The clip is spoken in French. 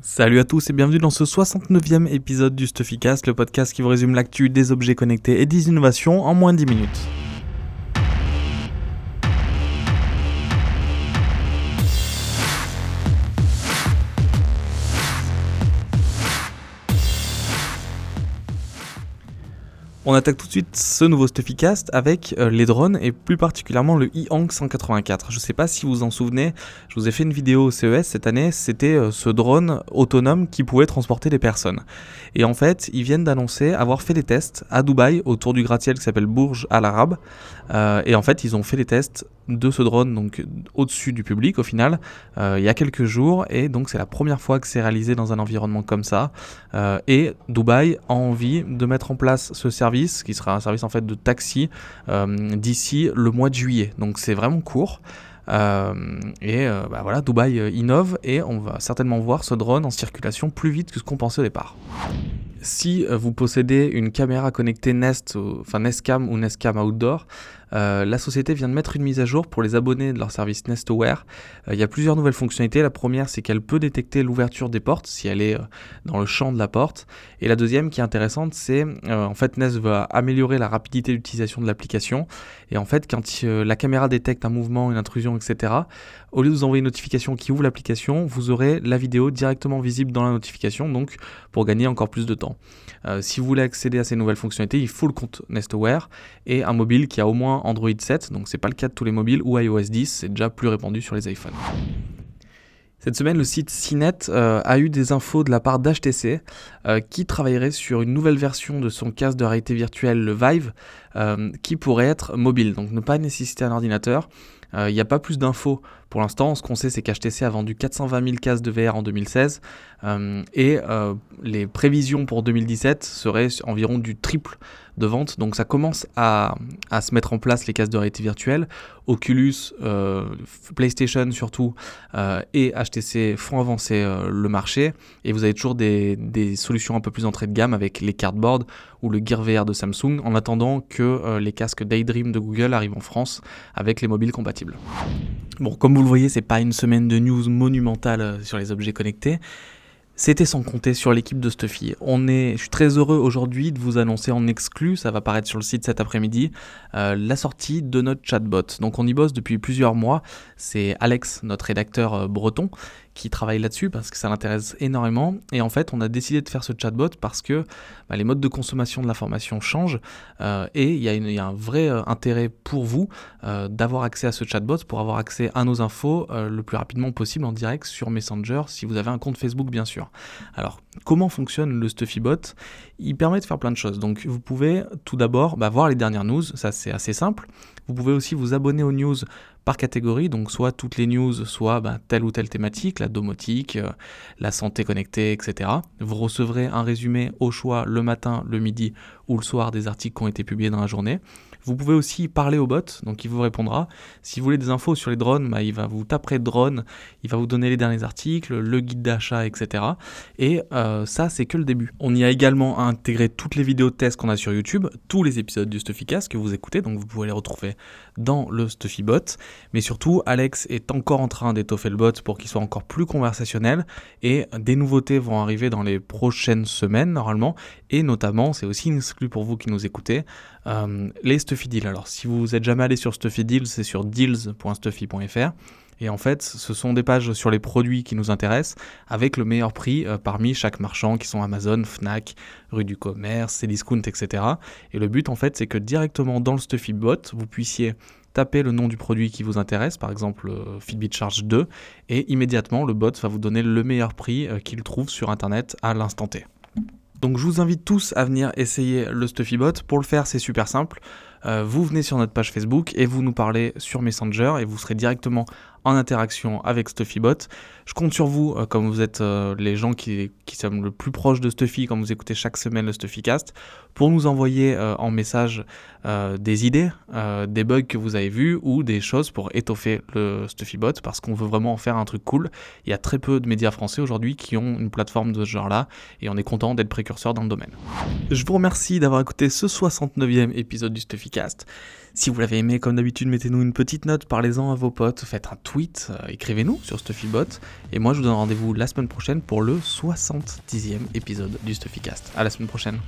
Salut à tous et bienvenue dans ce 69e épisode du Stuffycast, le podcast qui vous résume l'actu des objets connectés et des innovations en moins de 10 minutes. On attaque tout de suite ce nouveau Stuffycast avec euh, les drones et plus particulièrement le e 184. Je ne sais pas si vous en souvenez, je vous ai fait une vidéo au CES cette année, c'était euh, ce drone autonome qui pouvait transporter des personnes. Et en fait, ils viennent d'annoncer avoir fait des tests à Dubaï autour du gratte-ciel qui s'appelle Bourge Al Arab. Euh, et en fait, ils ont fait des tests de ce drone donc au-dessus du public au final il y a quelques jours et donc c'est la première fois que c'est réalisé dans un environnement comme ça et Dubaï a envie de mettre en place ce service qui sera un service en fait de taxi euh, d'ici le mois de juillet. Donc c'est vraiment court. Euh, et euh, bah voilà, Dubaï innove et on va certainement voir ce drone en circulation plus vite que ce qu'on pensait au départ. Si vous possédez une caméra connectée Nest, enfin Nestcam ou Nestcam Outdoor, euh, la société vient de mettre une mise à jour pour les abonnés de leur service NestAware. Euh, il y a plusieurs nouvelles fonctionnalités. La première, c'est qu'elle peut détecter l'ouverture des portes si elle est euh, dans le champ de la porte. Et la deuxième, qui est intéressante, c'est en fait Nest va améliorer la rapidité d'utilisation de l'application. Et en fait, quand la caméra détecte un mouvement, une intrusion, etc., au lieu de vous envoyer une notification qui ouvre l'application, vous aurez la vidéo directement visible dans la notification, donc pour gagner encore plus de temps. si vous voulez accéder à ces nouvelles fonctionnalités, il faut le compte NestAware et un mobile qui a au moins Android 7, donc c'est pas le cas de tous les mobiles, ou iOS 10, c'est déjà plus répandu sur les iPhones. Cette semaine, le site CNET euh, a eu des infos de la part d'HTC euh, qui travaillerait sur une nouvelle version de son casque de réalité virtuelle, le Vive, euh, qui pourrait être mobile, donc ne pas nécessiter un ordinateur. Il n'y a pas plus d'infos pour l'instant. Ce qu'on sait, c'est qu'HTC a vendu 420 000 casques de VR en 2016 et les prévisions pour 2017 seraient environ du triple de vente. Donc ça commence à, se mettre en place les cases de réalité virtuelle. Oculus, euh, PlayStation surtout euh, et HTC font avancer euh, le marché. Et vous avez toujours des, solutions un peu plus entrée de gamme avec les cardboard ou le Gear VR de Samsung en attendant que les casques Daydream de Google arrivent en France avec les mobiles compatibles. Bon, comme vous le voyez, c'est pas une semaine de news monumentale sur les objets connectés. C'était sans compter sur l'équipe de Stuffy. On est, je suis très heureux aujourd'hui de vous annoncer en exclu, ça va paraître sur le site cet après-midi, euh, la sortie de notre chatbot. Donc on y bosse depuis plusieurs mois. C'est Alex, notre rédacteur euh, breton, qui travaille là-dessus parce que ça l'intéresse énormément. Et en fait, on a décidé de faire ce chatbot parce que bah, les modes de consommation de l'information changent euh, et il y, a un vrai euh, intérêt pour vous euh, d'avoir accès à ce chatbot pour avoir accès à nos infos le plus rapidement possible en direct sur Messenger si vous avez un compte Facebook bien sûr. Alors, comment fonctionne le StuffyBot? Il permet de faire plein de choses. Donc, vous pouvez tout d'abord bah, voir les dernières news, ça c'est assez simple. Vous pouvez aussi vous abonner aux news par catégorie, donc soit toutes les news, soit bah, telle ou telle thématique, la domotique, euh, la santé connectée, etc. Vous recevrez un résumé au choix le matin, le midi ou le soir des articles qui ont été publiés dans la journée. Vous pouvez aussi parler au bot, donc il vous répondra. Si vous voulez des infos sur les drones, bah, il va vous taper drone, il va vous donner les derniers articles, le guide d'achat, etc. Et euh, ça, c'est que le début. On y a également intégré toutes les vidéos de tests qu'on a sur YouTube, tous les épisodes du Stuffycast que vous écoutez, donc vous pouvez les retrouver dans le Stuffybot. Mais surtout, Alex est encore en train d'étoffer le bot pour qu'il soit encore plus conversationnel et des nouveautés vont arriver dans les prochaines semaines normalement. Et notamment, c'est aussi exclu pour vous qui nous écoutez, euh, les Deals. Alors, si vous n'êtes jamais allé sur Stuffy Deals, c'est sur deals.stuffy.fr. Et en fait, ce sont des pages sur les produits qui nous intéressent, avec le meilleur prix euh, parmi chaque marchand, qui sont Amazon, Fnac, Rue du Commerce, Cdiscount, etc. Et le but, en fait, c'est que directement dans le Stuffy Bot, vous puissiez taper le nom du produit qui vous intéresse, par exemple euh, Fitbit Charge 2, et immédiatement, le bot va vous donner le meilleur prix qu'il trouve sur Internet à l'instant T. Donc je vous invite tous à venir essayer le StuffyBot. Pour le faire, c'est super simple. Euh, vous venez sur notre page Facebook et vous nous parlez sur Messenger et vous serez directement en interaction avec StuffyBot. Je compte sur vous, euh, comme vous êtes euh, les gens qui, qui sommes le plus proche de Stuffy quand vous écoutez chaque semaine le Stuffycast, pour nous envoyer euh, en message des idées, des bugs que vous avez vus ou des choses pour étoffer le StuffyBot parce qu'on veut vraiment en faire un truc cool. Il y a très peu de médias français aujourd'hui qui ont une plateforme de ce genre-là et on est content d'être précurseur dans le domaine. Je vous remercie d'avoir écouté ce 69e épisode du Stuffycast. Si vous l'avez aimé, comme d'habitude, mettez-nous une petite note, parlez-en à vos potes, faites un tweet, écrivez-nous sur StuffyBot. Et moi, je vous donne rendez-vous la semaine prochaine pour le 70e épisode du Stuffycast. À la semaine prochaine.